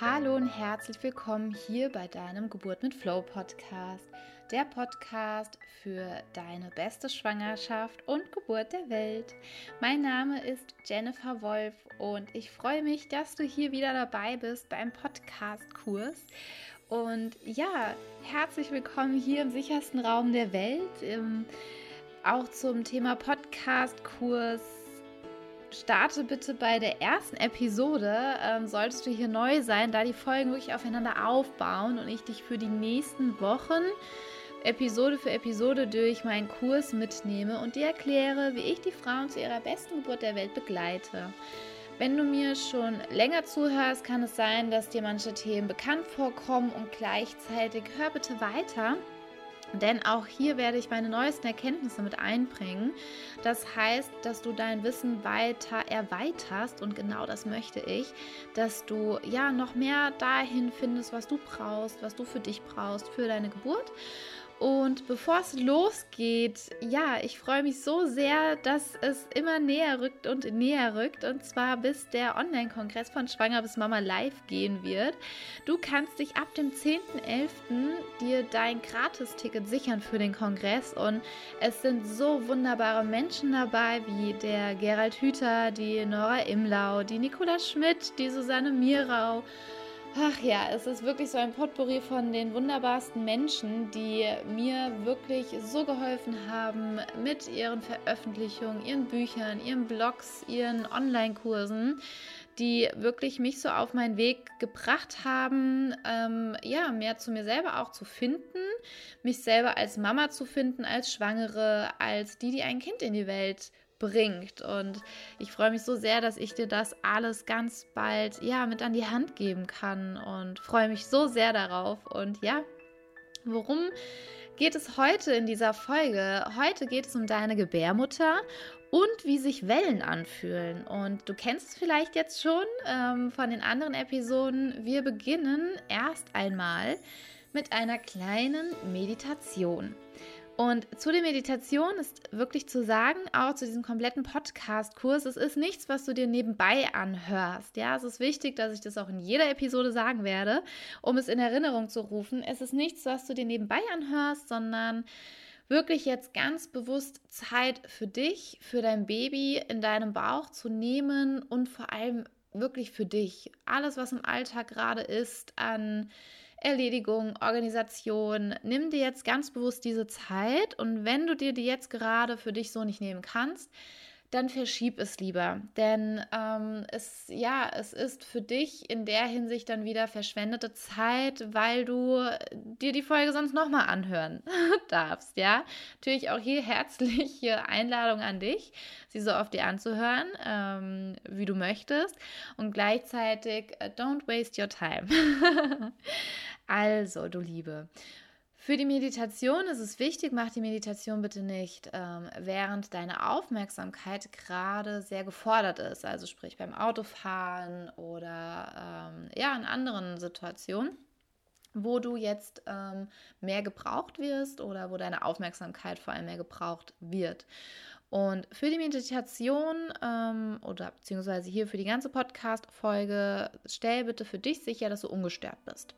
Hallo und herzlich willkommen hier bei deinem Geburt mit Flow Podcast, der Podcast für deine beste Schwangerschaft und Geburt der Welt. Mein Name ist Jennifer Wolf und ich freue mich, dass du hier wieder dabei bist beim Podcast-Kurs. Und ja, herzlich willkommen hier im sichersten Raum der Welt, im, auch zum Thema Podcast-Kurs starte bitte bei der ersten Episode. Ähm, solltest du hier neu sein, da die Folgen wirklich aufeinander aufbauen und ich dich für die nächsten Wochen Episode für Episode durch meinen Kurs mitnehme und dir erkläre, wie ich die Frauen zu ihrer besten Geburt der Welt begleite. Wenn du mir schon länger zuhörst, kann es sein, dass dir manche Themen bekannt vorkommen und gleichzeitig hör bitte weiter denn auch hier werde ich meine neuesten Erkenntnisse mit einbringen. Das heißt, dass du dein Wissen weiter erweiterst und genau das möchte ich, dass du ja noch mehr dahin findest, was du brauchst, was du für dich brauchst, für deine Geburt. Und bevor es losgeht, ja, ich freue mich so sehr, dass es immer näher rückt und näher rückt. Und zwar bis der Online-Kongress von Schwanger bis Mama live gehen wird. Du kannst dich ab dem 10.11. dir dein Gratisticket sichern für den Kongress. Und es sind so wunderbare Menschen dabei, wie der Gerald Hüther, die Nora Imlau, die Nicola Schmidt, die Susanne Mirau. Ach ja, es ist wirklich so ein Potpourri von den wunderbarsten Menschen, die mir wirklich so geholfen haben mit ihren Veröffentlichungen, ihren Büchern, ihren Blogs, ihren Online-Kursen, die wirklich mich so auf meinen Weg gebracht haben, ähm, ja, mehr zu mir selber auch zu finden, mich selber als Mama zu finden, als Schwangere, als die, die ein Kind in die Welt bringt. Und ich freue mich so sehr, dass ich dir das alles ganz bald ja mit an die Hand geben kann und freue mich so sehr darauf. Und ja, worum geht es heute in dieser Folge? Heute geht es um deine Gebärmutter und wie sich Wellen anfühlen. Und du kennst es vielleicht jetzt schon ähm, von den anderen Episoden. Wir beginnen erst einmal mit einer kleinen Meditation. Und zu der Meditation ist wirklich zu sagen, auch zu diesem kompletten Podcast-Kurs, es ist nichts, was du dir nebenbei anhörst. Ja, es ist wichtig, dass ich das auch in jeder Episode sagen werde, um es in Erinnerung zu rufen. Es ist nichts, was du dir nebenbei anhörst, sondern wirklich jetzt ganz bewusst Zeit für dich, für dein Baby in deinem Bauch zu nehmen und vor allem wirklich für dich. Alles, was im Alltag gerade ist an Erledigung, Organisation. Nimm dir jetzt ganz bewusst diese Zeit und wenn du dir die jetzt gerade für dich so nicht nehmen kannst, dann verschieb es lieber. Denn ähm, es, ja, es ist für dich in der Hinsicht dann wieder verschwendete Zeit, weil du dir die Folge sonst nochmal anhören darfst. Ja, natürlich auch hier herzliche Einladung an dich, sie so oft dir anzuhören, ähm, wie du möchtest. Und gleichzeitig, uh, don't waste your time. also, du Liebe. Für die Meditation ist es wichtig, mach die Meditation bitte nicht, ähm, während deine Aufmerksamkeit gerade sehr gefordert ist, also sprich beim Autofahren oder ähm, ja in anderen Situationen, wo du jetzt ähm, mehr gebraucht wirst oder wo deine Aufmerksamkeit vor allem mehr gebraucht wird. Und für die Meditation ähm, oder beziehungsweise hier für die ganze Podcast-Folge, stell bitte für dich sicher, dass du ungestört bist.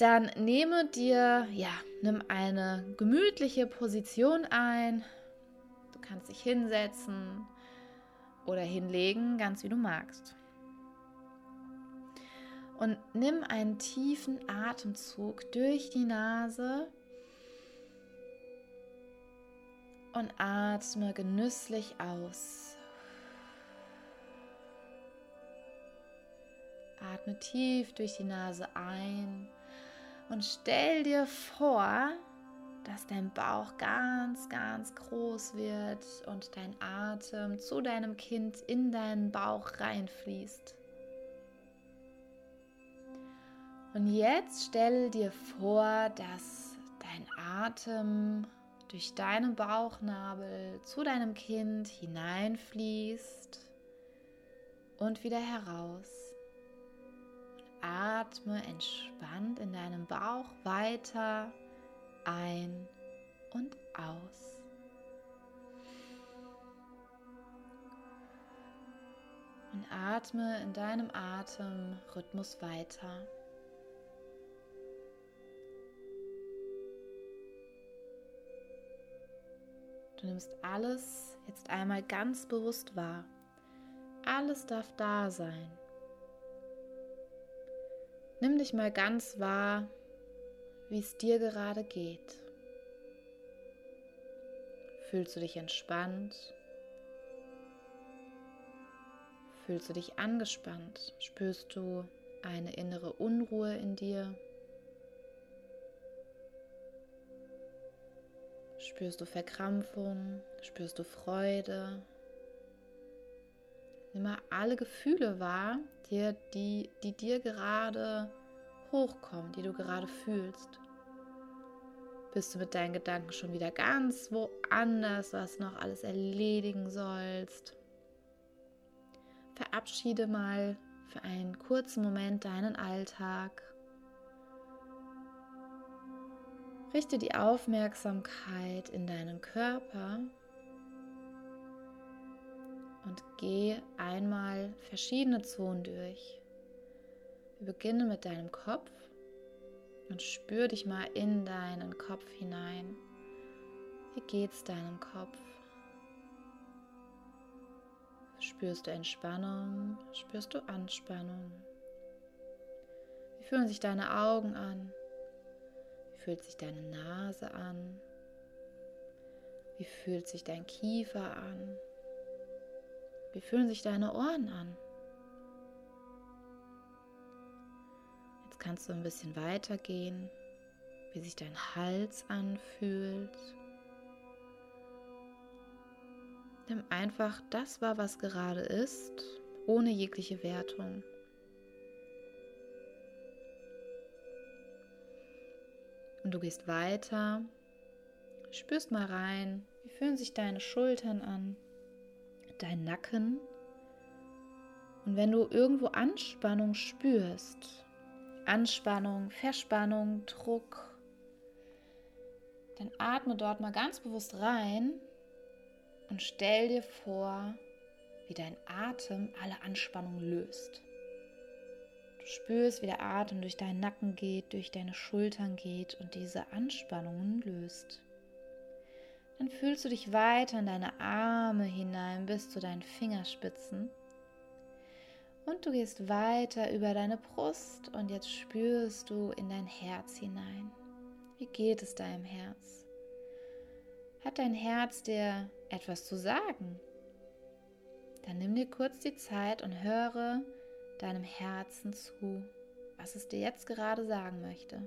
Dann nehme dir, ja, nimm eine gemütliche Position ein. Du kannst dich hinsetzen oder hinlegen, ganz wie du magst. Und nimm einen tiefen Atemzug durch die Nase und atme genüsslich aus. Atme tief durch die Nase ein und stell dir vor, dass dein Bauch ganz, ganz groß wird und dein Atem zu deinem Kind in deinen Bauch reinfließt. Und jetzt stell dir vor, dass dein Atem durch deinen Bauchnabel zu deinem Kind hineinfließt und wieder heraus. Atme entspannt in deinem Bauch weiter ein und aus. Und atme in deinem Atemrhythmus weiter. Du nimmst alles jetzt einmal ganz bewusst wahr. Alles darf da sein. Nimm dich mal ganz wahr, wie es dir gerade geht. Fühlst du dich entspannt? Fühlst du dich angespannt? Spürst du eine innere Unruhe in dir? Spürst du Verkrampfung? Spürst du Freude? Nimm mal alle Gefühle wahr, die, die, die dir gerade hochkommen, die du gerade fühlst. Bist du mit deinen Gedanken schon wieder ganz woanders, was noch alles erledigen sollst? Verabschiede mal für einen kurzen Moment deinen Alltag. Richte die Aufmerksamkeit in deinen Körper und geh einmal verschiedene Zonen durch. Wir beginnen mit deinem Kopf und spür dich mal in deinen Kopf hinein. Wie geht's deinem Kopf? Spürst du Entspannung? Spürst du Anspannung? Wie fühlen sich deine Augen an? Wie fühlt sich deine Nase an? Wie fühlt sich dein Kiefer an? Wie fühlen sich deine Ohren an? Jetzt kannst du ein bisschen weitergehen, wie sich dein Hals anfühlt Nimm einfach das wahr, was gerade ist, ohne jegliche Wertung. Und du gehst weiter, spürst mal rein, wie fühlen sich deine Schultern an, dein Nacken. Und wenn du irgendwo Anspannung spürst, Anspannung, Verspannung, Druck, dann atme dort mal ganz bewusst rein und stell dir vor, wie dein Atem alle Anspannung löst. Du spürst, wie der Atem durch deinen Nacken geht, durch deine Schultern geht und diese Anspannungen löst. Dann fühlst du dich weiter in deine Arme hinein bis zu deinen Fingerspitzen. Und du gehst weiter über deine Brust und jetzt spürst du in dein Herz hinein. Wie geht es deinem Herz? Hat dein Herz dir etwas zu sagen? Dann nimm dir kurz die Zeit und höre deinem Herzen zu, was es dir jetzt gerade sagen möchte.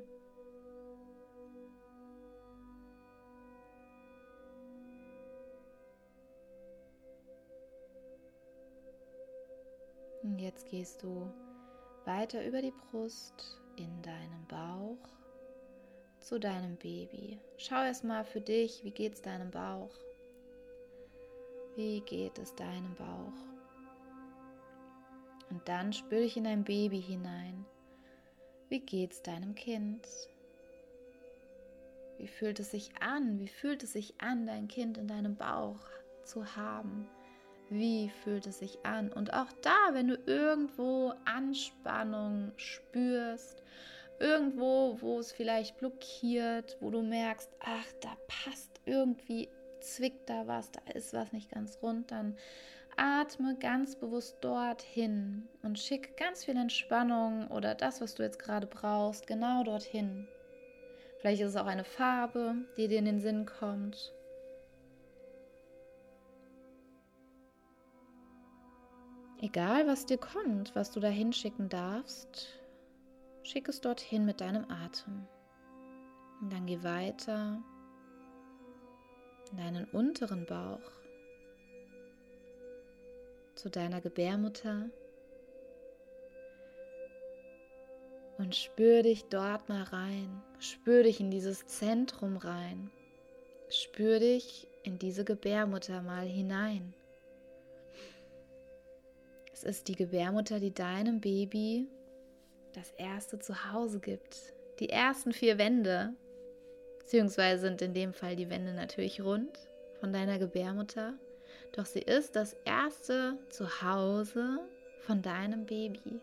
Gehst du weiter über die Brust in deinen Bauch zu deinem Baby. Schau erst mal für dich, wie geht es deinem Bauch? Wie geht es deinem Bauch? Und dann spür dich in dein Baby hinein. Wie geht es deinem Kind? Wie fühlt es sich an? Wie fühlt es sich an, dein Kind in deinem Bauch zu haben? Wie fühlt es sich an? Und auch da, wenn du irgendwo Anspannung spürst irgendwo, wo es vielleicht blockiert, wo du merkst, ach, da passt irgendwie, zwickt da was, da ist was nicht ganz rund, dann atme ganz bewusst dorthin und schick ganz viel Entspannung oder das, was du jetzt gerade brauchst, genau dorthin. Vielleicht ist es auch eine Farbe, die dir in den Sinn kommt. Egal, was dir kommt, was du da hinschicken darfst, Schick es dorthin mit deinem Atem. Und dann geh weiter in deinen unteren Bauch zu deiner Gebärmutter und spür dich dort mal rein. Spür dich in dieses Zentrum rein. Spür dich in diese Gebärmutter mal hinein. Ist die Gebärmutter, die deinem Baby das erste Zuhause gibt. Die ersten vier Wände, beziehungsweise sind in dem Fall die Wände natürlich rund von deiner Gebärmutter, doch sie ist das erste Zuhause von deinem Baby.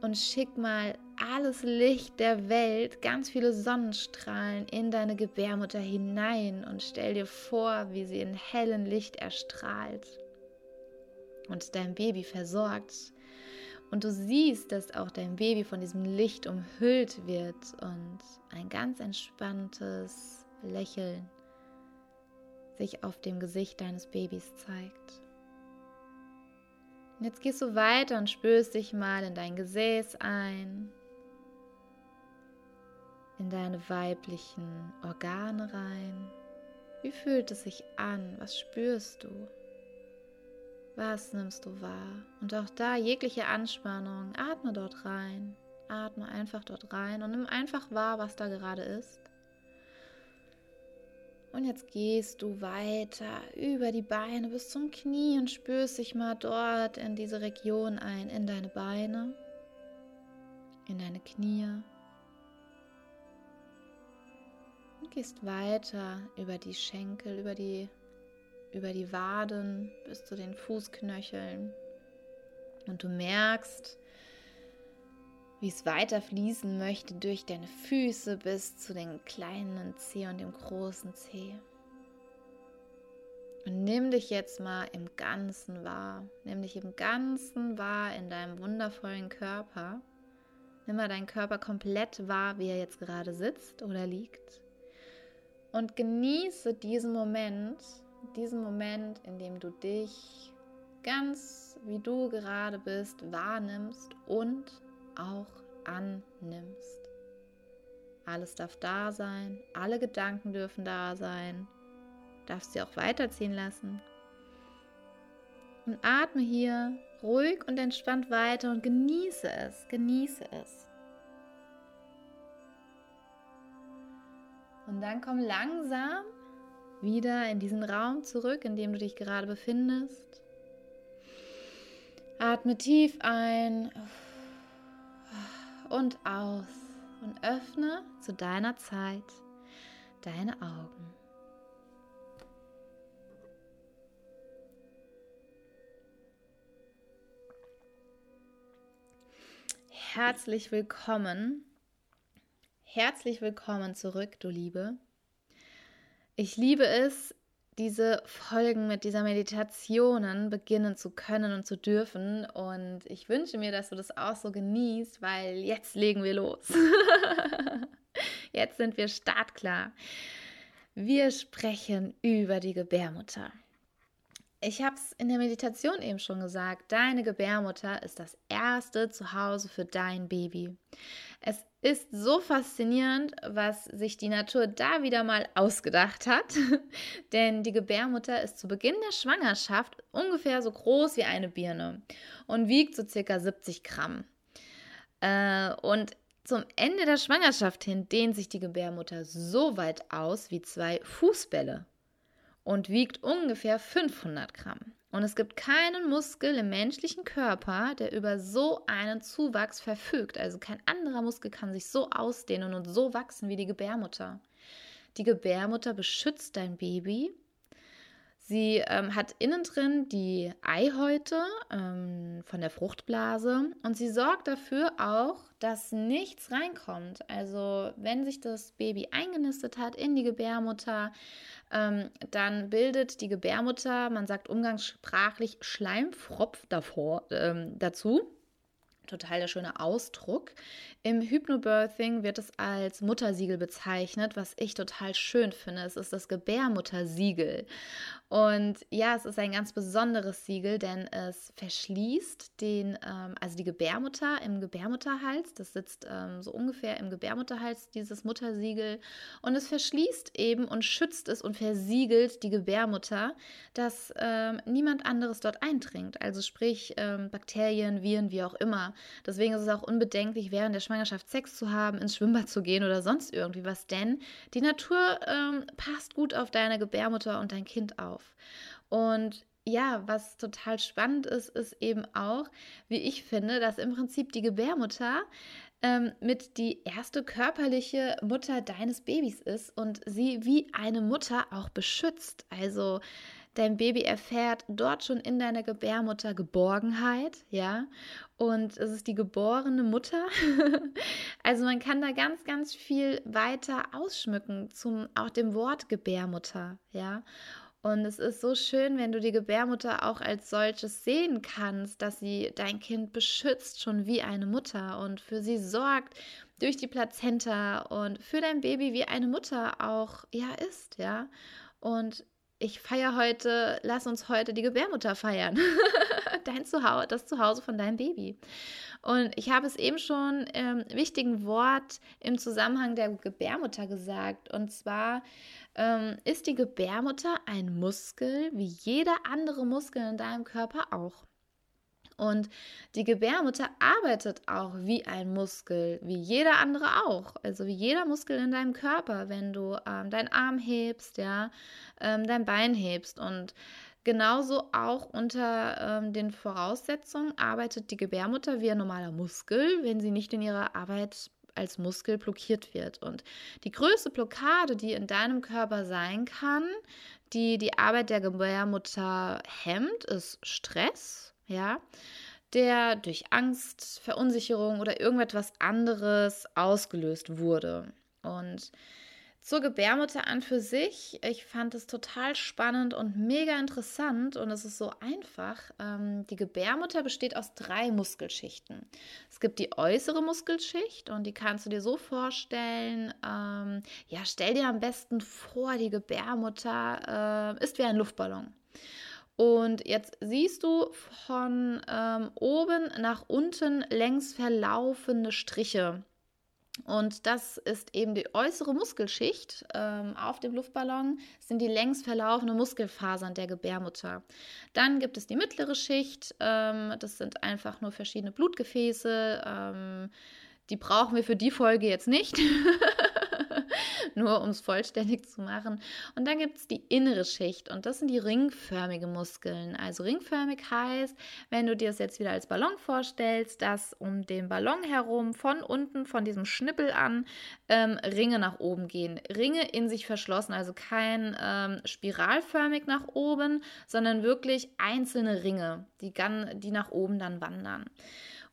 Und schick mal alles Licht der Welt, ganz viele Sonnenstrahlen in deine Gebärmutter hinein und stell dir vor, wie sie in hellem Licht erstrahlt und dein Baby versorgt. Und du siehst, dass auch dein Baby von diesem Licht umhüllt wird und ein ganz entspanntes Lächeln sich auf dem Gesicht deines Babys zeigt. Und jetzt gehst du weiter und spürst dich mal in dein Gesäß ein, in deine weiblichen Organe rein. Wie fühlt es sich an? Was spürst du? Was nimmst du wahr? Und auch da jegliche Anspannung, atme dort rein. Atme einfach dort rein und nimm einfach wahr, was da gerade ist. Und jetzt gehst du weiter über die Beine bis zum Knie und spürst dich mal dort in diese Region ein, in deine Beine, in deine Knie. Und gehst weiter über die Schenkel, über die, über die Waden bis zu den Fußknöcheln. Und du merkst, wie es weiter fließen möchte durch deine Füße bis zu den kleinen Zeh und dem großen Zeh. Und nimm dich jetzt mal im Ganzen wahr. Nimm dich im Ganzen wahr in deinem wundervollen Körper. Nimm mal deinen Körper komplett wahr, wie er jetzt gerade sitzt oder liegt. Und genieße diesen Moment, diesen Moment, in dem du dich ganz wie du gerade bist wahrnimmst und auch annimmst. Alles darf da sein, alle Gedanken dürfen da sein, darfst sie auch weiterziehen lassen. Und atme hier ruhig und entspannt weiter und genieße es, genieße es. Und dann komm langsam wieder in diesen Raum zurück, in dem du dich gerade befindest. Atme tief ein und aus und öffne zu deiner Zeit deine Augen. Herzlich willkommen. Herzlich willkommen zurück, du Liebe. Ich liebe es, diese Folgen mit dieser Meditationen beginnen zu können und zu dürfen. Und ich wünsche mir, dass du das auch so genießt, weil jetzt legen wir los. jetzt sind wir startklar. Wir sprechen über die Gebärmutter. Ich habe es in der Meditation eben schon gesagt, deine Gebärmutter ist das erste Zuhause für dein Baby. Es ist so faszinierend, was sich die Natur da wieder mal ausgedacht hat. Denn die Gebärmutter ist zu Beginn der Schwangerschaft ungefähr so groß wie eine Birne und wiegt so circa 70 Gramm. Äh, und zum Ende der Schwangerschaft hin dehnt sich die Gebärmutter so weit aus wie zwei Fußbälle und wiegt ungefähr 500 Gramm. Und es gibt keinen Muskel im menschlichen Körper, der über so einen Zuwachs verfügt. Also kein anderer Muskel kann sich so ausdehnen und so wachsen wie die Gebärmutter. Die Gebärmutter beschützt dein Baby. Sie ähm, hat innen drin die Eihäute ähm, von der Fruchtblase und sie sorgt dafür auch, dass nichts reinkommt. Also wenn sich das Baby eingenistet hat in die Gebärmutter, ähm, dann bildet die Gebärmutter, man sagt umgangssprachlich Schleimfropf davor, ähm, dazu. Total der schöne Ausdruck. Im Hypnobirthing wird es als Muttersiegel bezeichnet, was ich total schön finde. Es ist das Gebärmuttersiegel. Und ja, es ist ein ganz besonderes Siegel, denn es verschließt den, ähm, also die Gebärmutter im Gebärmutterhals. Das sitzt ähm, so ungefähr im Gebärmutterhals, dieses Muttersiegel. Und es verschließt eben und schützt es und versiegelt die Gebärmutter, dass ähm, niemand anderes dort eindringt. Also sprich ähm, Bakterien, Viren, wie auch immer. Deswegen ist es auch unbedenklich, während der Schwangerschaft Sex zu haben, ins Schwimmbad zu gehen oder sonst irgendwie was, denn die Natur ähm, passt gut auf deine Gebärmutter und dein Kind auf. Und ja, was total spannend ist, ist eben auch, wie ich finde, dass im Prinzip die Gebärmutter ähm, mit die erste körperliche Mutter deines Babys ist und sie wie eine Mutter auch beschützt. Also Dein Baby erfährt dort schon in deiner Gebärmutter Geborgenheit, ja. Und es ist die geborene Mutter. also man kann da ganz, ganz viel weiter ausschmücken zum auch dem Wort Gebärmutter, ja. Und es ist so schön, wenn du die Gebärmutter auch als solches sehen kannst, dass sie dein Kind beschützt, schon wie eine Mutter und für sie sorgt durch die Plazenta und für dein Baby wie eine Mutter auch ja ist, ja. Und ich feiere heute, lass uns heute die Gebärmutter feiern. Dein Zuhause, das Zuhause von deinem Baby. Und ich habe es eben schon im wichtigen Wort im Zusammenhang der Gebärmutter gesagt. Und zwar ähm, ist die Gebärmutter ein Muskel, wie jeder andere Muskel in deinem Körper auch. Und die Gebärmutter arbeitet auch wie ein Muskel, wie jeder andere auch. Also wie jeder Muskel in deinem Körper, wenn du ähm, deinen Arm hebst, ja, ähm, dein Bein hebst. Und genauso auch unter ähm, den Voraussetzungen arbeitet die Gebärmutter wie ein normaler Muskel, wenn sie nicht in ihrer Arbeit als Muskel blockiert wird. Und die größte Blockade, die in deinem Körper sein kann, die die Arbeit der Gebärmutter hemmt, ist Stress ja, der durch Angst, Verunsicherung oder irgendetwas anderes ausgelöst wurde. Und zur Gebärmutter an für sich, ich fand es total spannend und mega interessant und es ist so einfach. Ähm, die Gebärmutter besteht aus drei Muskelschichten. Es gibt die äußere Muskelschicht und die kannst du dir so vorstellen, ähm, ja, stell dir am besten vor, die Gebärmutter äh, ist wie ein Luftballon. Und jetzt siehst du von ähm, oben nach unten längs verlaufende Striche. Und das ist eben die äußere Muskelschicht ähm, auf dem Luftballon, sind die längs verlaufenden Muskelfasern der Gebärmutter. Dann gibt es die mittlere Schicht, ähm, das sind einfach nur verschiedene Blutgefäße. Ähm, die brauchen wir für die Folge jetzt nicht. nur um es vollständig zu machen. Und dann gibt es die innere Schicht und das sind die ringförmigen Muskeln. Also ringförmig heißt, wenn du dir das jetzt wieder als Ballon vorstellst, dass um den Ballon herum von unten, von diesem Schnippel an, ähm, Ringe nach oben gehen. Ringe in sich verschlossen, also kein ähm, spiralförmig nach oben, sondern wirklich einzelne Ringe, die, die nach oben dann wandern.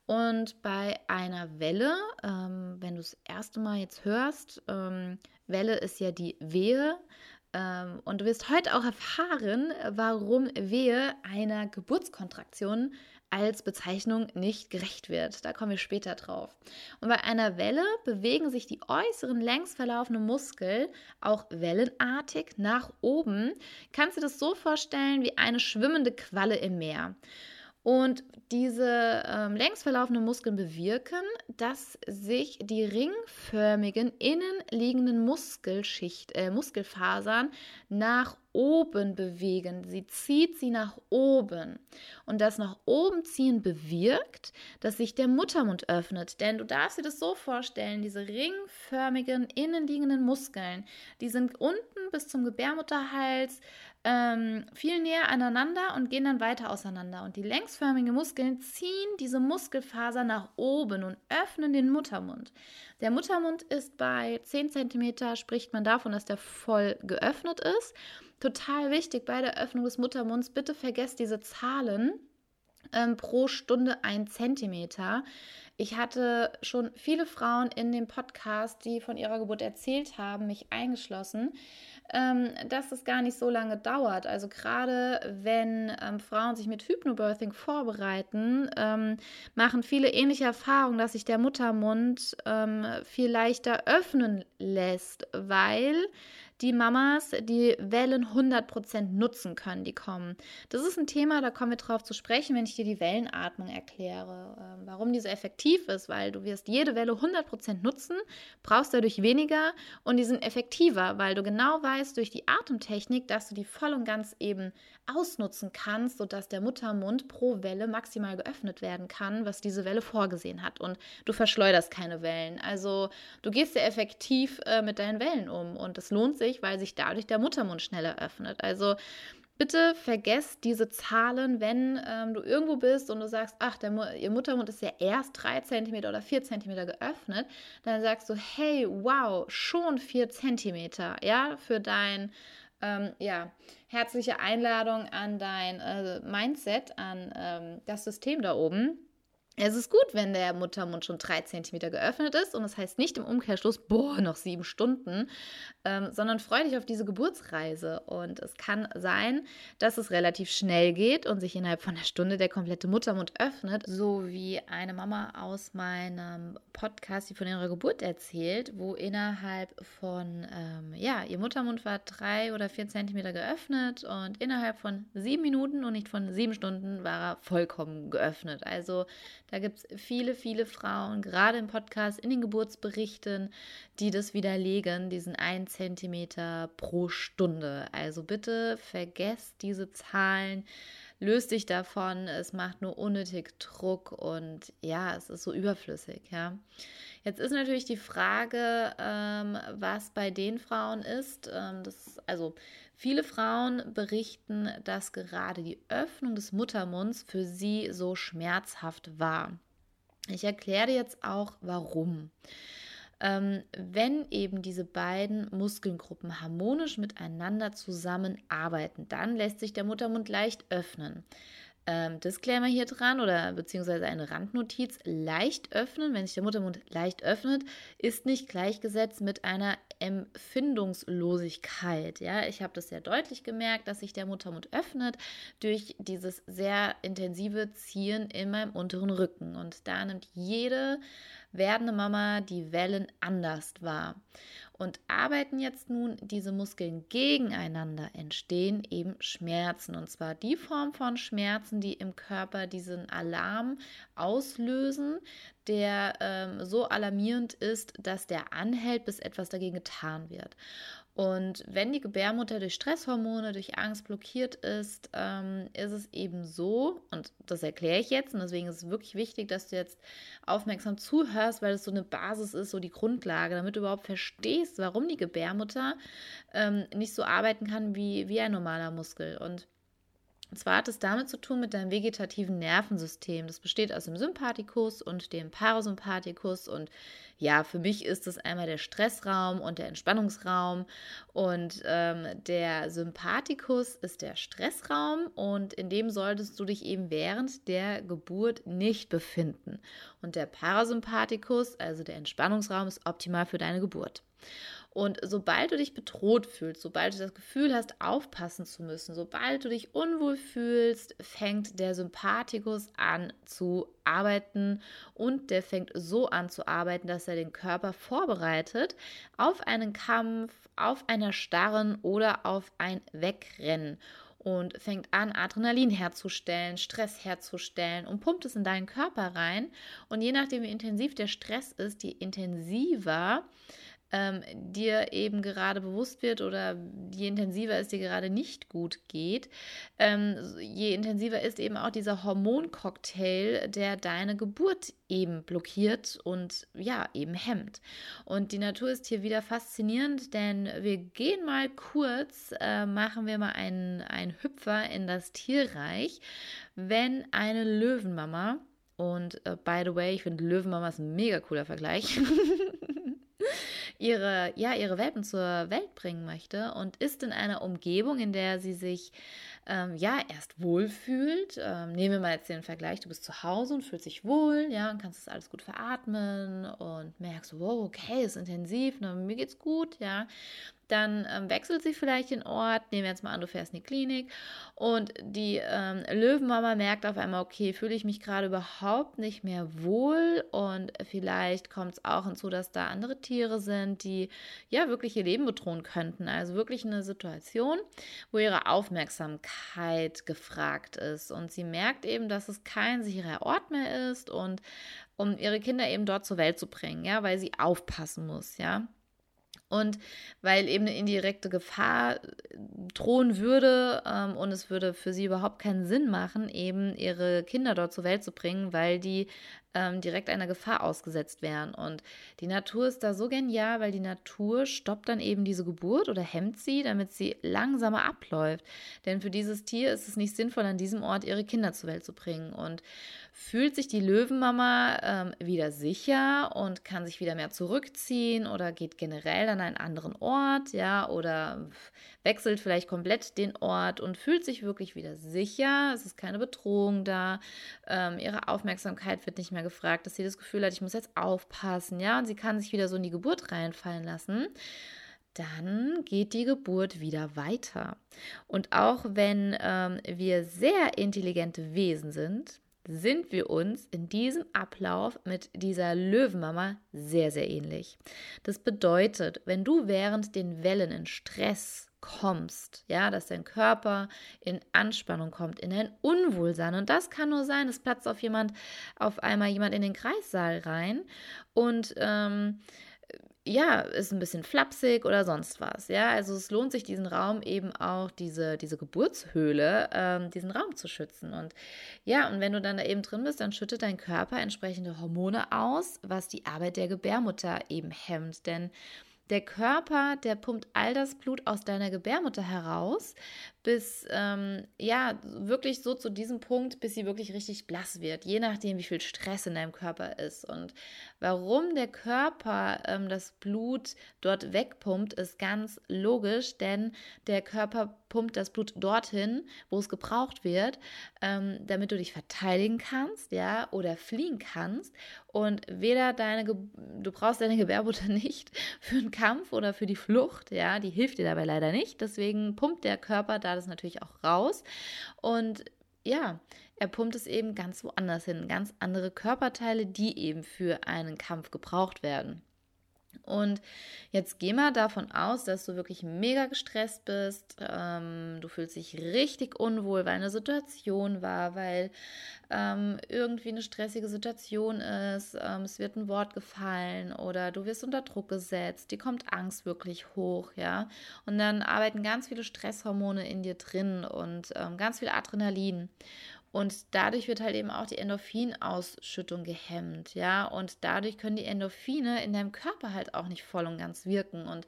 Und bei einer Welle, ähm, wenn du das erste Mal jetzt hörst, ähm, Welle ist ja die Wehe. Ähm, und du wirst heute auch erfahren, warum Wehe einer Geburtskontraktion als Bezeichnung nicht gerecht wird. Da kommen wir später drauf. Und bei einer Welle bewegen sich die äußeren längs verlaufenden Muskel auch wellenartig nach oben. Kannst du das so vorstellen wie eine schwimmende Qualle im Meer. Und diese ähm, längs verlaufenden Muskeln bewirken, dass sich die ringförmigen innenliegenden Muskelschicht, äh, Muskelfasern nach oben bewegen. Sie zieht sie nach oben. Und das nach oben ziehen bewirkt, dass sich der Muttermund öffnet. Denn du darfst dir das so vorstellen, diese ringförmigen innenliegenden Muskeln, die sind unten bis zum Gebärmutterhals ähm, viel näher aneinander und gehen dann weiter auseinander. Und die längsförmigen Muskeln ziehen diese Muskelfaser nach oben und öffnen den Muttermund. Der Muttermund ist bei 10 cm, spricht man davon, dass der voll geöffnet ist. Total wichtig bei der Öffnung des Muttermunds, bitte vergesst diese Zahlen. Ähm, pro Stunde ein Zentimeter. Ich hatte schon viele Frauen in dem Podcast, die von ihrer Geburt erzählt haben, mich eingeschlossen, ähm, dass es gar nicht so lange dauert. Also gerade wenn ähm, Frauen sich mit Hypnobirthing vorbereiten, ähm, machen viele ähnliche Erfahrungen, dass sich der Muttermund ähm, viel leichter öffnen lässt, weil die Mamas die Wellen 100% nutzen können, die kommen. Das ist ein Thema, da kommen wir drauf zu sprechen, wenn ich dir die Wellenatmung erkläre. Ähm, warum die so effektiv ist, weil du wirst jede Welle 100% nutzen, brauchst dadurch weniger und die sind effektiver, weil du genau weißt durch die Atemtechnik, dass du die voll und ganz eben ausnutzen kannst, sodass der Muttermund pro Welle maximal geöffnet werden kann, was diese Welle vorgesehen hat. Und du verschleuderst keine Wellen. Also du gehst sehr effektiv äh, mit deinen Wellen um und es lohnt sich wichtig, weil sich dadurch der Muttermund schneller öffnet. Also bitte vergesst diese Zahlen, wenn ähm, du irgendwo bist und du sagst, ach, der, ihr Muttermund ist ja erst 3 cm oder 4 cm geöffnet, dann sagst du, hey, wow, schon 4 cm, ja, für dein ähm, ja, herzliche Einladung an dein äh, Mindset, an ähm, das System da oben es ist gut, wenn der Muttermund schon drei Zentimeter geöffnet ist und das heißt nicht im Umkehrschluss, boah, noch sieben Stunden, ähm, sondern freu dich auf diese Geburtsreise. Und es kann sein, dass es relativ schnell geht und sich innerhalb von einer Stunde der komplette Muttermund öffnet, so wie eine Mama aus meinem Podcast, die von ihrer Geburt erzählt, wo innerhalb von, ähm, ja, ihr Muttermund war drei oder vier Zentimeter geöffnet und innerhalb von sieben Minuten und nicht von sieben Stunden war er vollkommen geöffnet. Also da gibt es viele, viele Frauen, gerade im Podcast, in den Geburtsberichten, die das widerlegen, diesen 1 Zentimeter pro Stunde. Also bitte vergesst diese Zahlen löst dich davon, es macht nur unnötig Druck und ja, es ist so überflüssig, ja. Jetzt ist natürlich die Frage, ähm, was bei den Frauen ist. Ähm, das, also viele Frauen berichten, dass gerade die Öffnung des Muttermunds für sie so schmerzhaft war. Ich erkläre jetzt auch, warum. Ähm, wenn eben diese beiden Muskelgruppen harmonisch miteinander zusammenarbeiten, dann lässt sich der Muttermund leicht öffnen. Ähm, Disclaimer hier dran oder beziehungsweise eine Randnotiz, leicht öffnen, wenn sich der Muttermund leicht öffnet, ist nicht gleichgesetzt mit einer Empfindungslosigkeit. Ja, ich habe das sehr deutlich gemerkt, dass sich der Muttermund öffnet durch dieses sehr intensive Ziehen in meinem unteren Rücken. Und da nimmt jede werdende Mama die Wellen anders wahr. Und arbeiten jetzt nun diese Muskeln gegeneinander, entstehen eben Schmerzen. Und zwar die Form von Schmerzen, die im Körper diesen Alarm auslösen, der ähm, so alarmierend ist, dass der anhält, bis etwas dagegen getan wird. Und wenn die Gebärmutter durch Stresshormone, durch Angst blockiert ist, ähm, ist es eben so, und das erkläre ich jetzt, und deswegen ist es wirklich wichtig, dass du jetzt aufmerksam zuhörst, weil es so eine Basis ist, so die Grundlage, damit du überhaupt verstehst, warum die Gebärmutter ähm, nicht so arbeiten kann wie, wie ein normaler Muskel. Und zwar hat es damit zu tun mit deinem vegetativen Nervensystem. Das besteht aus dem Sympathikus und dem Parasympathikus und ja, für mich ist es einmal der Stressraum und der Entspannungsraum. Und ähm, der Sympathikus ist der Stressraum und in dem solltest du dich eben während der Geburt nicht befinden. Und der Parasympathikus, also der Entspannungsraum, ist optimal für deine Geburt. Und sobald du dich bedroht fühlst, sobald du das Gefühl hast, aufpassen zu müssen, sobald du dich unwohl fühlst, fängt der Sympathikus an zu arbeiten und der fängt so an zu arbeiten, dass er den Körper vorbereitet auf einen Kampf, auf einer Starren oder auf ein Wegrennen und fängt an, Adrenalin herzustellen, Stress herzustellen und pumpt es in deinen Körper rein. Und je nachdem, wie intensiv der Stress ist, je intensiver ähm, dir eben gerade bewusst wird oder je intensiver es dir gerade nicht gut geht, ähm, je intensiver ist eben auch dieser Hormoncocktail, der deine Geburt eben blockiert und ja, eben hemmt. Und die Natur ist hier wieder faszinierend, denn wir gehen mal kurz, äh, machen wir mal einen, einen Hüpfer in das Tierreich, wenn eine Löwenmama und uh, by the way, ich finde Löwenmama ist ein mega cooler Vergleich. ihre, ja, ihre Welpen zur Welt bringen möchte und ist in einer Umgebung, in der sie sich ähm, ja erst wohlfühlt. Ähm, nehmen wir mal jetzt den Vergleich, du bist zu Hause und fühlst dich wohl, ja, und kannst das alles gut veratmen und merkst, wow, okay, ist intensiv, ne, mir geht's gut, ja dann ähm, wechselt sie vielleicht den Ort. Nehmen wir jetzt mal an, du fährst in die Klinik und die ähm, Löwenmama merkt auf einmal, okay, fühle ich mich gerade überhaupt nicht mehr wohl und vielleicht kommt es auch hinzu, dass da andere Tiere sind, die ja wirklich ihr Leben bedrohen könnten. Also wirklich eine Situation, wo ihre Aufmerksamkeit gefragt ist und sie merkt eben, dass es kein sicherer Ort mehr ist und um ihre Kinder eben dort zur Welt zu bringen, ja, weil sie aufpassen muss, ja. Und weil eben eine indirekte Gefahr äh, drohen würde ähm, und es würde für sie überhaupt keinen Sinn machen, eben ihre Kinder dort zur Welt zu bringen, weil die ähm, direkt einer Gefahr ausgesetzt wären. Und die Natur ist da so genial, weil die Natur stoppt dann eben diese Geburt oder hemmt sie, damit sie langsamer abläuft. Denn für dieses Tier ist es nicht sinnvoll, an diesem Ort ihre Kinder zur Welt zu bringen. Und fühlt sich die Löwenmama ähm, wieder sicher und kann sich wieder mehr zurückziehen oder geht generell dann an einen anderen Ort, ja, oder wechselt vielleicht komplett den Ort und fühlt sich wirklich wieder sicher. Es ist keine Bedrohung da. Ähm, ihre Aufmerksamkeit wird nicht mehr gefragt, dass sie das Gefühl hat, ich muss jetzt aufpassen, ja, und sie kann sich wieder so in die Geburt reinfallen lassen dann geht die Geburt wieder weiter. Und auch wenn ähm, wir sehr intelligente Wesen sind, sind wir uns in diesem Ablauf mit dieser Löwenmama sehr, sehr ähnlich. Das bedeutet, wenn du während den Wellen in Stress kommst, ja, dass dein Körper in Anspannung kommt, in ein Unwohlsein und das kann nur sein, es platzt auf jemand, auf einmal jemand in den Kreissaal rein und ähm, ja, ist ein bisschen flapsig oder sonst was. Ja, also es lohnt sich, diesen Raum eben auch, diese, diese Geburtshöhle, ähm, diesen Raum zu schützen. Und ja, und wenn du dann da eben drin bist, dann schüttet dein Körper entsprechende Hormone aus, was die Arbeit der Gebärmutter eben hemmt. Denn der Körper, der pumpt all das Blut aus deiner Gebärmutter heraus, bis, ähm, ja, wirklich so zu diesem Punkt, bis sie wirklich richtig blass wird, je nachdem, wie viel Stress in deinem Körper ist. Und warum der Körper ähm, das Blut dort wegpumpt, ist ganz logisch, denn der Körper pumpt das Blut dorthin, wo es gebraucht wird, ähm, damit du dich verteidigen kannst, ja, oder fliehen kannst. Und weder deine, Ge du brauchst deine Gebärmutter nicht für einen Kampf oder für die Flucht, ja, die hilft dir dabei leider nicht. Deswegen pumpt der Körper da das natürlich auch raus. Und ja, er pumpt es eben ganz woanders hin, ganz andere Körperteile, die eben für einen Kampf gebraucht werden. Und jetzt geh mal davon aus, dass du wirklich mega gestresst bist. Ähm, du fühlst dich richtig unwohl, weil eine Situation war, weil ähm, irgendwie eine stressige Situation ist. Ähm, es wird ein Wort gefallen oder du wirst unter Druck gesetzt. Die kommt Angst wirklich hoch, ja. Und dann arbeiten ganz viele Stresshormone in dir drin und ähm, ganz viel Adrenalin. Und dadurch wird halt eben auch die Endorphinausschüttung gehemmt, ja. Und dadurch können die Endorphine in deinem Körper halt auch nicht voll und ganz wirken. Und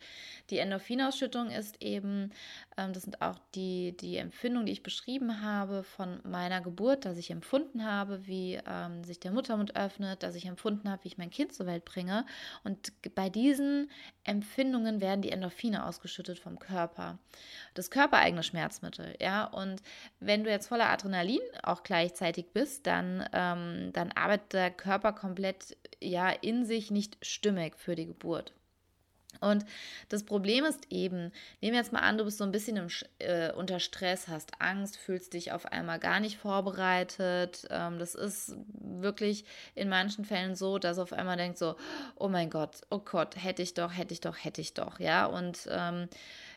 die Endorphinausschüttung ist eben, ähm, das sind auch die, die Empfindungen, die ich beschrieben habe von meiner Geburt, dass ich empfunden habe, wie ähm, sich der Muttermund öffnet, dass ich empfunden habe, wie ich mein Kind zur Welt bringe. Und bei diesen Empfindungen werden die Endorphine ausgeschüttet vom Körper. Das körpereigene Schmerzmittel, ja. Und wenn du jetzt voller Adrenalin auch gleichzeitig bist, dann, ähm, dann arbeitet der Körper komplett ja in sich nicht stimmig für die Geburt. Und das Problem ist eben, nehmen wir jetzt mal an, du bist so ein bisschen im, äh, unter Stress, hast Angst, fühlst dich auf einmal gar nicht vorbereitet. Ähm, das ist wirklich in manchen Fällen so, dass auf einmal denkt so, oh mein Gott, oh Gott, hätte ich doch, hätte ich doch, hätte ich doch, ja. Und ähm,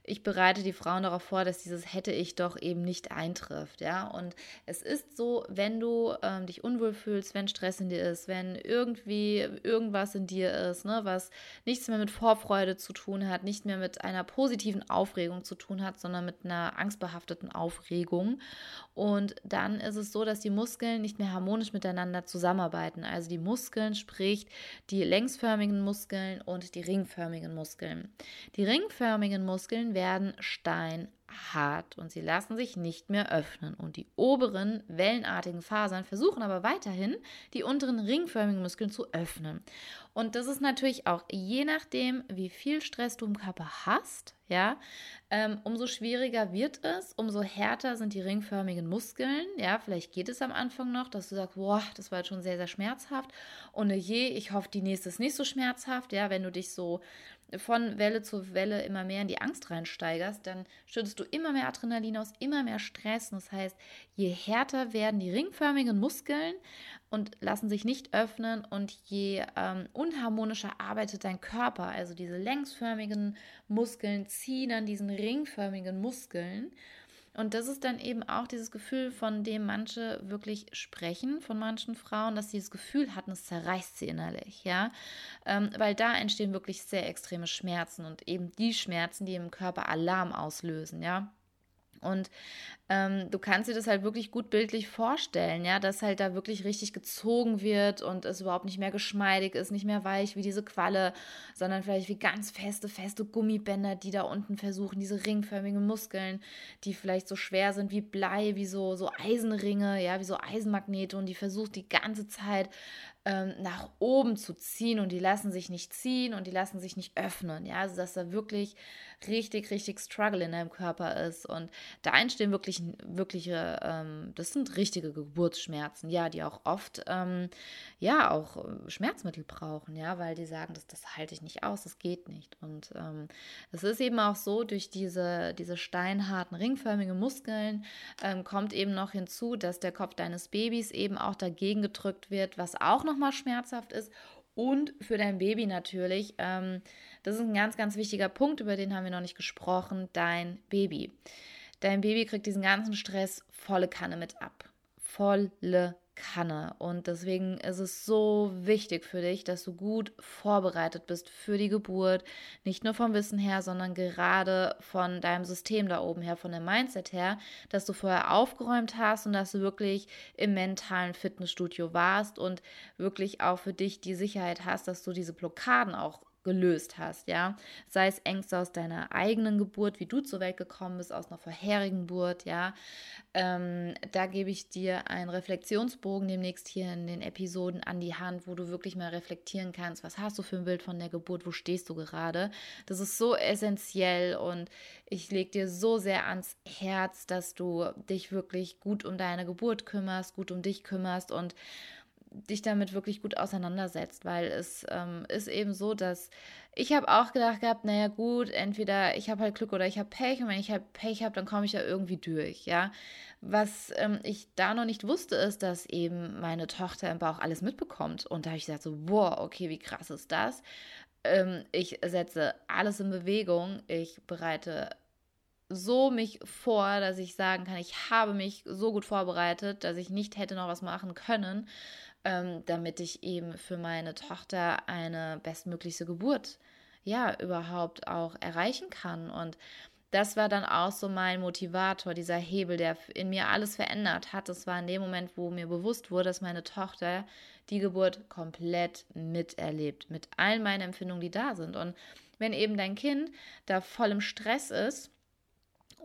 ich bereite die Frauen darauf vor, dass dieses hätte ich doch eben nicht eintrifft, ja. Und es ist so, wenn du ähm, dich unwohl fühlst, wenn Stress in dir ist, wenn irgendwie irgendwas in dir ist, ne, was nichts mehr mit Vorfreude zu tun hat, nicht mehr mit einer positiven Aufregung zu tun hat, sondern mit einer angstbehafteten Aufregung. Und dann ist es so, dass die Muskeln nicht mehr harmonisch miteinander zusammenarbeiten. Also die Muskeln, sprich die längsförmigen Muskeln und die ringförmigen Muskeln. Die ringförmigen Muskeln werden steinhart und sie lassen sich nicht mehr öffnen. Und die oberen wellenartigen Fasern versuchen aber weiterhin, die unteren ringförmigen Muskeln zu öffnen. Und das ist natürlich auch je nachdem, wie viel Stress du im Körper hast, ja, ähm, umso schwieriger wird es, umso härter sind die ringförmigen Muskeln. Ja, vielleicht geht es am Anfang noch, dass du sagst, boah, das war jetzt schon sehr, sehr schmerzhaft. Und je, ich hoffe, die nächste ist nicht so schmerzhaft. Ja, wenn du dich so von Welle zu Welle immer mehr in die Angst reinsteigerst, dann schüttest du immer mehr Adrenalin aus, immer mehr Stress. Und das heißt, je härter werden die ringförmigen Muskeln und lassen sich nicht öffnen und je ähm, unharmonischer arbeitet dein Körper, also diese längsförmigen Muskeln ziehen an diesen ringförmigen Muskeln und das ist dann eben auch dieses Gefühl, von dem manche wirklich sprechen, von manchen Frauen, dass sie das Gefühl hatten, es zerreißt sie innerlich, ja. Ähm, weil da entstehen wirklich sehr extreme Schmerzen und eben die Schmerzen, die im Körper Alarm auslösen, ja. Und ähm, du kannst dir das halt wirklich gut bildlich vorstellen, ja, dass halt da wirklich richtig gezogen wird und es überhaupt nicht mehr geschmeidig ist, nicht mehr weich wie diese Qualle, sondern vielleicht wie ganz feste, feste Gummibänder, die da unten versuchen, diese ringförmigen Muskeln, die vielleicht so schwer sind wie Blei, wie so, so Eisenringe, ja, wie so Eisenmagnete und die versucht die ganze Zeit ähm, nach oben zu ziehen und die lassen sich nicht ziehen und die lassen sich nicht öffnen. Ja, also dass da wirklich richtig, richtig Struggle in deinem Körper ist. Und da entstehen wirklich, wirkliche, ähm, das sind richtige Geburtsschmerzen, ja, die auch oft, ähm, ja, auch äh, Schmerzmittel brauchen, ja, weil die sagen, das, das halte ich nicht aus, das geht nicht. Und ähm, es ist eben auch so, durch diese, diese steinharten, ringförmigen Muskeln ähm, kommt eben noch hinzu, dass der Kopf deines Babys eben auch dagegen gedrückt wird, was auch nochmal schmerzhaft ist. Und für dein Baby natürlich. Ähm, das ist ein ganz, ganz wichtiger Punkt, über den haben wir noch nicht gesprochen. Dein Baby. Dein Baby kriegt diesen ganzen Stress volle Kanne mit ab. Volle Kanne. Und deswegen ist es so wichtig für dich, dass du gut vorbereitet bist für die Geburt. Nicht nur vom Wissen her, sondern gerade von deinem System da oben her, von dem Mindset her, dass du vorher aufgeräumt hast und dass du wirklich im mentalen Fitnessstudio warst und wirklich auch für dich die Sicherheit hast, dass du diese Blockaden auch gelöst hast, ja. Sei es Ängste aus deiner eigenen Geburt, wie du zur Welt gekommen bist, aus einer vorherigen Geburt, ja. Ähm, da gebe ich dir einen Reflexionsbogen demnächst hier in den Episoden an die Hand, wo du wirklich mal reflektieren kannst, was hast du für ein Bild von der Geburt, wo stehst du gerade. Das ist so essentiell und ich lege dir so sehr ans Herz, dass du dich wirklich gut um deine Geburt kümmerst, gut um dich kümmerst und dich damit wirklich gut auseinandersetzt, weil es ähm, ist eben so, dass ich habe auch gedacht gehabt, naja gut, entweder ich habe halt Glück oder ich habe Pech und wenn ich halt Pech habe, dann komme ich ja irgendwie durch, ja. Was ähm, ich da noch nicht wusste, ist, dass eben meine Tochter im Bauch alles mitbekommt und da habe ich gesagt so, wow, okay, wie krass ist das? Ähm, ich setze alles in Bewegung, ich bereite so mich vor, dass ich sagen kann, ich habe mich so gut vorbereitet, dass ich nicht hätte noch was machen können ähm, damit ich eben für meine Tochter eine bestmögliche Geburt ja überhaupt auch erreichen kann. Und das war dann auch so mein Motivator, dieser Hebel, der in mir alles verändert hat. Das war in dem Moment, wo mir bewusst wurde, dass meine Tochter die Geburt komplett miterlebt, mit allen meinen Empfindungen, die da sind. Und wenn eben dein Kind da voll im Stress ist,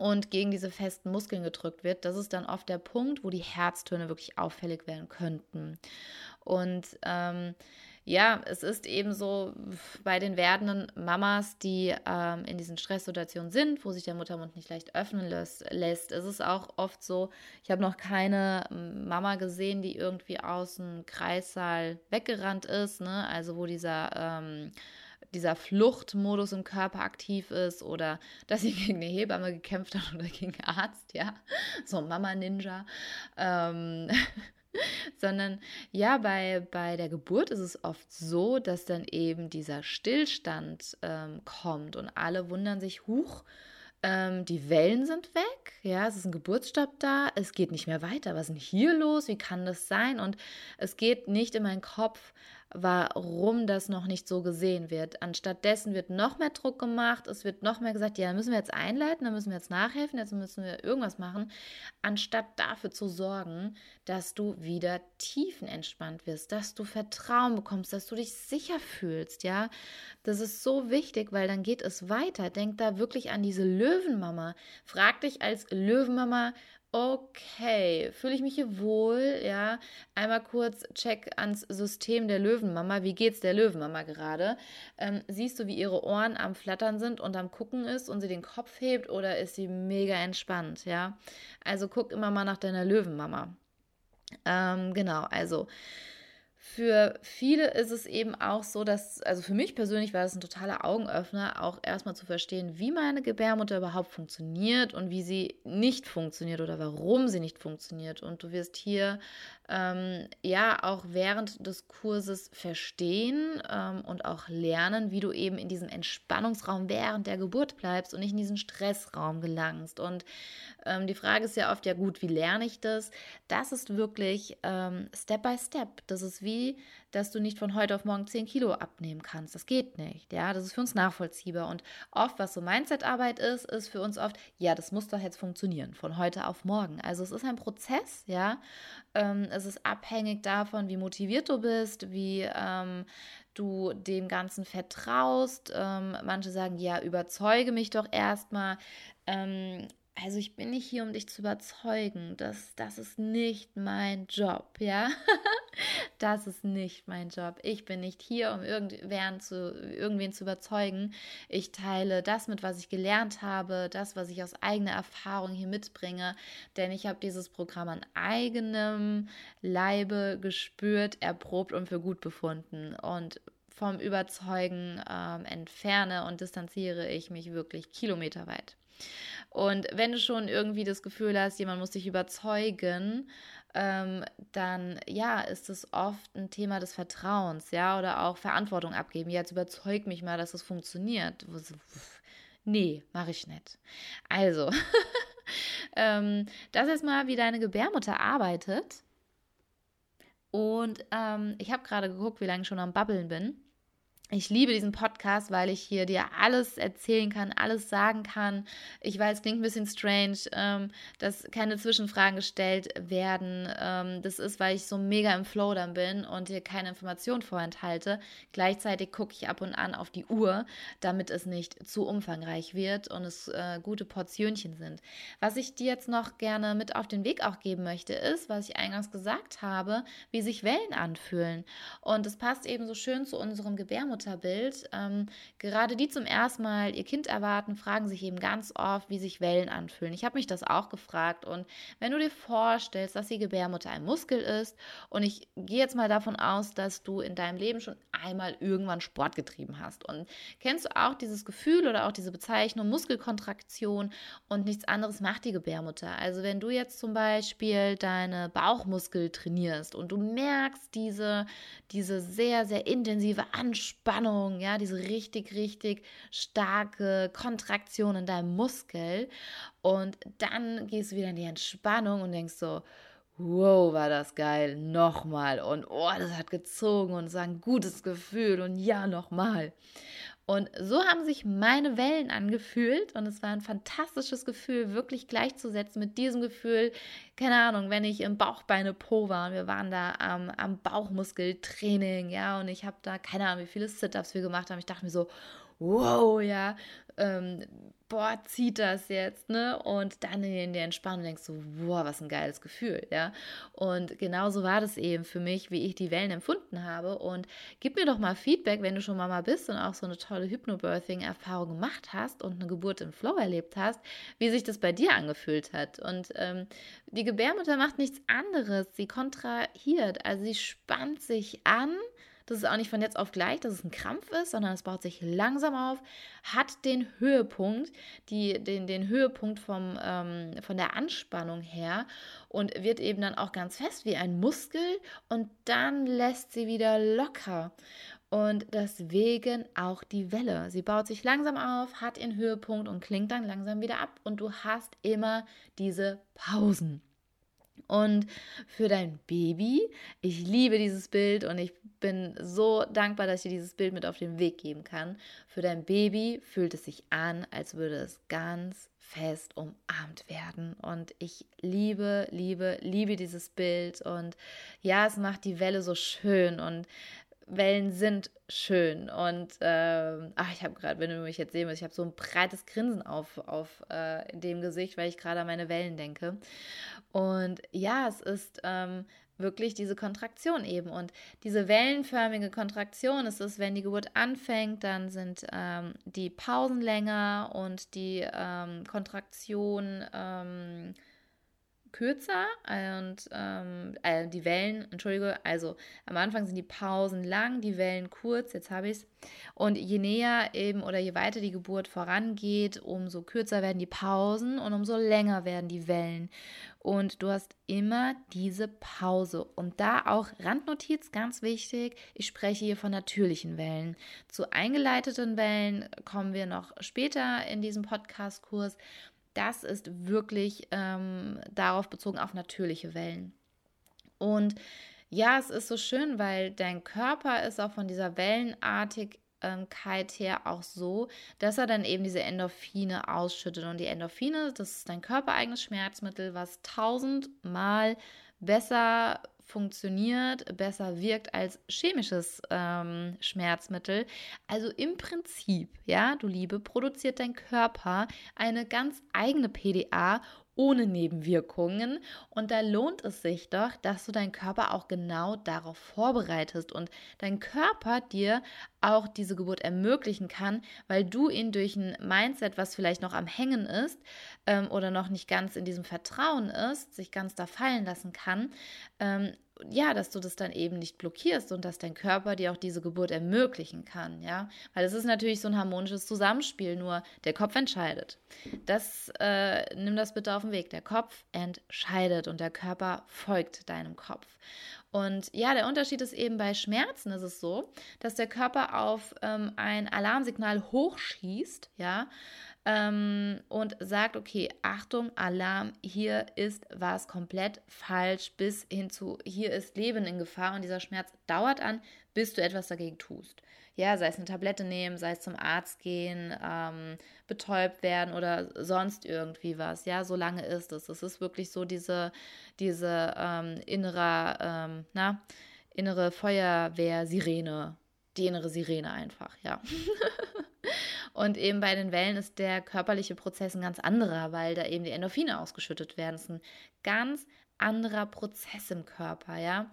und gegen diese festen Muskeln gedrückt wird, das ist dann oft der Punkt, wo die Herztöne wirklich auffällig werden könnten. Und ähm, ja, es ist eben so bei den werdenden Mamas, die ähm, in diesen Stresssituationen sind, wo sich der Muttermund nicht leicht öffnen lässt, lässt ist es auch oft so, ich habe noch keine Mama gesehen, die irgendwie aus dem Kreissaal weggerannt ist, ne? also wo dieser ähm, dieser Fluchtmodus im Körper aktiv ist oder dass sie gegen eine Hebamme gekämpft hat oder gegen einen Arzt, ja, so Mama-Ninja. Ähm, sondern ja, bei, bei der Geburt ist es oft so, dass dann eben dieser Stillstand ähm, kommt und alle wundern sich, huch, ähm, die Wellen sind weg, ja, es ist ein Geburtsstopp da, es geht nicht mehr weiter. Was ist denn hier los? Wie kann das sein? Und es geht nicht in meinen Kopf, warum das noch nicht so gesehen wird. Anstattdessen wird noch mehr Druck gemacht, es wird noch mehr gesagt, ja, müssen wir jetzt einleiten, dann müssen wir jetzt nachhelfen, jetzt müssen wir irgendwas machen, anstatt dafür zu sorgen, dass du wieder tiefenentspannt wirst, dass du Vertrauen bekommst, dass du dich sicher fühlst, ja. Das ist so wichtig, weil dann geht es weiter. Denk da wirklich an diese Löwenmama. Frag dich als Löwenmama, Okay, fühle ich mich hier wohl? Ja, einmal kurz Check ans System der Löwenmama. Wie geht's der Löwenmama gerade? Ähm, siehst du, wie ihre Ohren am Flattern sind und am Gucken ist und sie den Kopf hebt oder ist sie mega entspannt? Ja, also guck immer mal nach deiner Löwenmama. Ähm, genau, also für viele ist es eben auch so, dass, also für mich persönlich war das ein totaler Augenöffner, auch erstmal zu verstehen, wie meine Gebärmutter überhaupt funktioniert und wie sie nicht funktioniert oder warum sie nicht funktioniert. Und du wirst hier ähm, ja auch während des Kurses verstehen ähm, und auch lernen, wie du eben in diesem Entspannungsraum während der Geburt bleibst und nicht in diesen Stressraum gelangst. Und ähm, die Frage ist ja oft, ja gut, wie lerne ich das? Das ist wirklich ähm, Step by Step. Das ist wie, dass du nicht von heute auf morgen 10 Kilo abnehmen kannst. Das geht nicht. Ja, das ist für uns nachvollziehbar. Und oft, was so Mindset-Arbeit ist, ist für uns oft, ja, das muss doch jetzt funktionieren, von heute auf morgen. Also es ist ein Prozess, ja. Ähm, es ist abhängig davon, wie motiviert du bist, wie ähm, du dem Ganzen vertraust. Ähm, manche sagen, ja, überzeuge mich doch erstmal. Ähm, also ich bin nicht hier, um dich zu überzeugen. Das, das ist nicht mein Job, ja. das ist nicht mein Job. Ich bin nicht hier, um irgendwen zu, irgendwen zu überzeugen. Ich teile das mit, was ich gelernt habe, das, was ich aus eigener Erfahrung hier mitbringe. Denn ich habe dieses Programm an eigenem Leibe gespürt, erprobt und für gut befunden. Und vom Überzeugen ähm, entferne und distanziere ich mich wirklich kilometerweit. Und wenn du schon irgendwie das Gefühl hast, jemand muss dich überzeugen, ähm, dann ja, ist es oft ein Thema des Vertrauens, ja, oder auch Verantwortung abgeben. Jetzt überzeug mich mal, dass es funktioniert. Nee, mache ich nicht. Also, ähm, das ist mal, wie deine Gebärmutter arbeitet. Und ähm, ich habe gerade geguckt, wie lange ich schon am Babbeln bin. Ich liebe diesen Podcast, weil ich hier dir alles erzählen kann, alles sagen kann. Ich weiß, es klingt ein bisschen strange, ähm, dass keine Zwischenfragen gestellt werden. Ähm, das ist, weil ich so mega im Flow dann bin und dir keine Informationen vorenthalte. Gleichzeitig gucke ich ab und an auf die Uhr, damit es nicht zu umfangreich wird und es äh, gute Portionchen sind. Was ich dir jetzt noch gerne mit auf den Weg auch geben möchte, ist, was ich eingangs gesagt habe, wie sich Wellen anfühlen. Und es passt eben so schön zu unserem Gebärmutter. Mutterbild. Ähm, gerade die zum ersten Mal ihr Kind erwarten, fragen sich eben ganz oft, wie sich Wellen anfühlen. Ich habe mich das auch gefragt. Und wenn du dir vorstellst, dass die Gebärmutter ein Muskel ist, und ich gehe jetzt mal davon aus, dass du in deinem Leben schon einmal irgendwann Sport getrieben hast. Und kennst du auch dieses Gefühl oder auch diese Bezeichnung Muskelkontraktion und nichts anderes macht die Gebärmutter? Also wenn du jetzt zum Beispiel deine Bauchmuskel trainierst und du merkst diese, diese sehr, sehr intensive Anspannung, Spannung, ja, diese richtig, richtig starke Kontraktion in deinem Muskel. Und dann gehst du wieder in die Entspannung und denkst so, wow, war das geil, nochmal. Und oh, das hat gezogen und es war ein gutes Gefühl und ja, nochmal. Und so haben sich meine Wellen angefühlt und es war ein fantastisches Gefühl, wirklich gleichzusetzen mit diesem Gefühl, keine Ahnung, wenn ich im Bauchbeine Po war und wir waren da am, am Bauchmuskeltraining, ja, und ich habe da, keine Ahnung, wie viele Sit-Ups wir gemacht haben. Ich dachte mir so, wow, ja, ähm, boah, zieht das jetzt, ne? Und dann in der Entspannung denkst du, boah, was ein geiles Gefühl, ja? Und genauso war das eben für mich, wie ich die Wellen empfunden habe. Und gib mir doch mal Feedback, wenn du schon Mama bist und auch so eine tolle Hypnobirthing-Erfahrung gemacht hast und eine Geburt im Flow erlebt hast, wie sich das bei dir angefühlt hat. Und ähm, die Gebärmutter macht nichts anderes. Sie kontrahiert, also sie spannt sich an das ist auch nicht von jetzt auf gleich, dass es ein Krampf ist, sondern es baut sich langsam auf, hat den Höhepunkt, die, den, den Höhepunkt vom, ähm, von der Anspannung her und wird eben dann auch ganz fest wie ein Muskel und dann lässt sie wieder locker. Und deswegen auch die Welle. Sie baut sich langsam auf, hat ihren Höhepunkt und klingt dann langsam wieder ab. Und du hast immer diese Pausen. Und für dein Baby, ich liebe dieses Bild und ich bin so dankbar, dass ich dir dieses Bild mit auf den Weg geben kann. Für dein Baby fühlt es sich an, als würde es ganz fest umarmt werden. Und ich liebe, liebe, liebe dieses Bild. Und ja, es macht die Welle so schön. Und Wellen sind schön. Und ähm, ach, ich habe gerade, wenn du mich jetzt sehen willst, ich habe so ein breites Grinsen auf, auf äh, dem Gesicht, weil ich gerade an meine Wellen denke. Und ja, es ist ähm, wirklich diese Kontraktion eben. Und diese wellenförmige Kontraktion ist es, wenn die Geburt anfängt, dann sind ähm, die Pausen länger und die ähm, Kontraktion ähm, kürzer und ähm, äh, die Wellen, entschuldige, also am Anfang sind die Pausen lang, die Wellen kurz, jetzt habe ich es. Und je näher eben oder je weiter die Geburt vorangeht, umso kürzer werden die Pausen und umso länger werden die Wellen. Und du hast immer diese Pause. Und da auch Randnotiz, ganz wichtig, ich spreche hier von natürlichen Wellen. Zu eingeleiteten Wellen kommen wir noch später in diesem Podcast-Kurs das ist wirklich ähm, darauf bezogen auf natürliche Wellen. Und ja, es ist so schön, weil dein Körper ist auch von dieser Wellenartigkeit her auch so, dass er dann eben diese Endorphine ausschüttet. Und die Endorphine, das ist dein körpereigenes Schmerzmittel, was tausendmal besser funktioniert, besser wirkt als chemisches ähm, Schmerzmittel. Also im Prinzip, ja, du Liebe, produziert dein Körper eine ganz eigene PDA, ohne Nebenwirkungen. Und da lohnt es sich doch, dass du deinen Körper auch genau darauf vorbereitest und dein Körper dir auch diese Geburt ermöglichen kann, weil du ihn durch ein Mindset, was vielleicht noch am Hängen ist ähm, oder noch nicht ganz in diesem Vertrauen ist, sich ganz da fallen lassen kann, ähm, ja, dass du das dann eben nicht blockierst und dass dein Körper dir auch diese Geburt ermöglichen kann, ja, weil es ist natürlich so ein harmonisches Zusammenspiel, nur der Kopf entscheidet. Das, äh, nimm das bitte auf den Weg. Der Kopf entscheidet und der Körper folgt deinem Kopf. Und ja, der Unterschied ist eben bei Schmerzen ist es so, dass der Körper auf ähm, ein Alarmsignal hochschießt, ja, ähm, und sagt, okay, Achtung, Alarm, hier ist was komplett falsch, bis hin zu, hier ist Leben in Gefahr und dieser Schmerz dauert an, bis du etwas dagegen tust. Ja, sei es eine Tablette nehmen, sei es zum Arzt gehen, ähm, betäubt werden oder sonst irgendwie was. Ja, so lange ist es. Es ist wirklich so diese, diese ähm, innere, ähm, na, innere Feuerwehr-Sirene. Die innere Sirene einfach, ja. Und eben bei den Wellen ist der körperliche Prozess ein ganz anderer, weil da eben die Endorphine ausgeschüttet werden. Das ist ein ganz anderer Prozess im Körper, ja.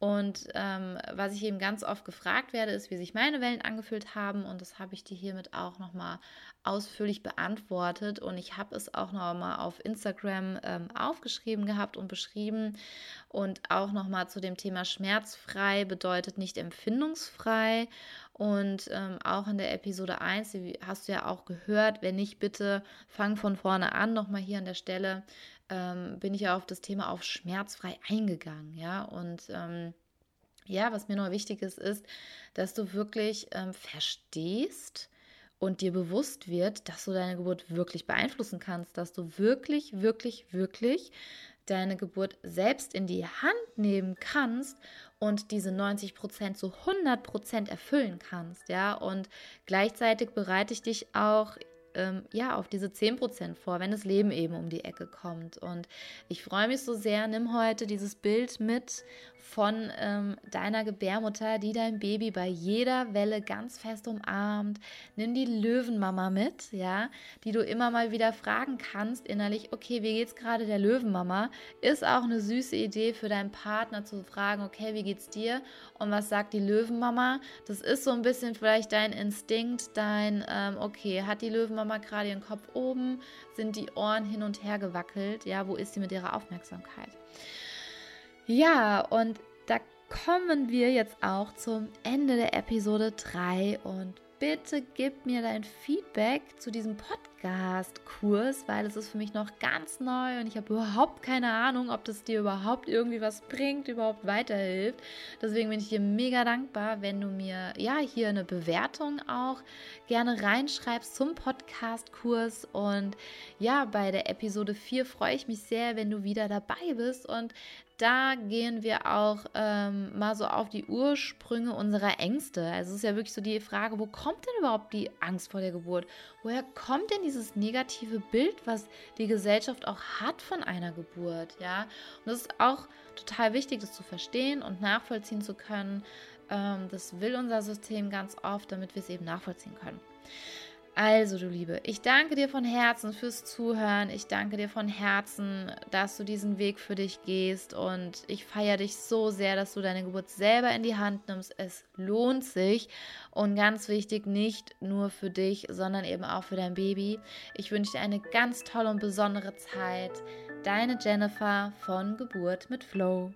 Und ähm, was ich eben ganz oft gefragt werde, ist, wie sich meine Wellen angefühlt haben. Und das habe ich dir hiermit auch nochmal ausführlich beantwortet. Und ich habe es auch nochmal auf Instagram ähm, aufgeschrieben gehabt und beschrieben. Und auch nochmal zu dem Thema schmerzfrei bedeutet nicht empfindungsfrei. Und ähm, auch in der Episode 1, die hast du ja auch gehört. Wenn nicht, bitte fang von vorne an, nochmal hier an der Stelle ähm, bin ich ja auf das Thema auf schmerzfrei eingegangen, ja. Und ähm, ja, was mir noch wichtig ist, ist, dass du wirklich ähm, verstehst und dir bewusst wird, dass du deine Geburt wirklich beeinflussen kannst, dass du wirklich, wirklich, wirklich deine Geburt selbst in die Hand nehmen kannst und diese 90 Prozent zu 100 Prozent erfüllen kannst, ja. Und gleichzeitig bereite ich dich auch ähm, ja, auf diese 10% vor, wenn das Leben eben um die Ecke kommt. Und ich freue mich so sehr, nimm heute dieses Bild mit von ähm, deiner Gebärmutter, die dein Baby bei jeder Welle ganz fest umarmt. Nimm die Löwenmama mit, ja, die du immer mal wieder fragen kannst innerlich, okay, wie geht's gerade der Löwenmama? Ist auch eine süße Idee für deinen Partner zu fragen, okay, wie geht's dir? Und was sagt die Löwenmama? Das ist so ein bisschen vielleicht dein Instinkt, dein, ähm, okay, hat die Löwenmama gerade ihren Kopf oben? Sind die Ohren hin und her gewackelt? Ja, wo ist sie mit ihrer Aufmerksamkeit? Ja, und da kommen wir jetzt auch zum Ende der Episode 3 und bitte gib mir dein Feedback zu diesem Podcast-Kurs, weil es ist für mich noch ganz neu und ich habe überhaupt keine Ahnung, ob das dir überhaupt irgendwie was bringt, überhaupt weiterhilft. Deswegen bin ich dir mega dankbar, wenn du mir ja hier eine Bewertung auch gerne reinschreibst zum Podcast-Kurs. Und ja, bei der Episode 4 freue ich mich sehr, wenn du wieder dabei bist und da gehen wir auch ähm, mal so auf die Ursprünge unserer Ängste. Also es ist ja wirklich so die Frage, wo kommt denn überhaupt die Angst vor der Geburt? Woher kommt denn dieses negative Bild, was die Gesellschaft auch hat von einer Geburt? Ja, und das ist auch total wichtig, das zu verstehen und nachvollziehen zu können. Ähm, das will unser System ganz oft, damit wir es eben nachvollziehen können. Also, du Liebe, ich danke dir von Herzen fürs Zuhören. Ich danke dir von Herzen, dass du diesen Weg für dich gehst. Und ich feiere dich so sehr, dass du deine Geburt selber in die Hand nimmst. Es lohnt sich. Und ganz wichtig, nicht nur für dich, sondern eben auch für dein Baby. Ich wünsche dir eine ganz tolle und besondere Zeit. Deine Jennifer von Geburt mit Flow.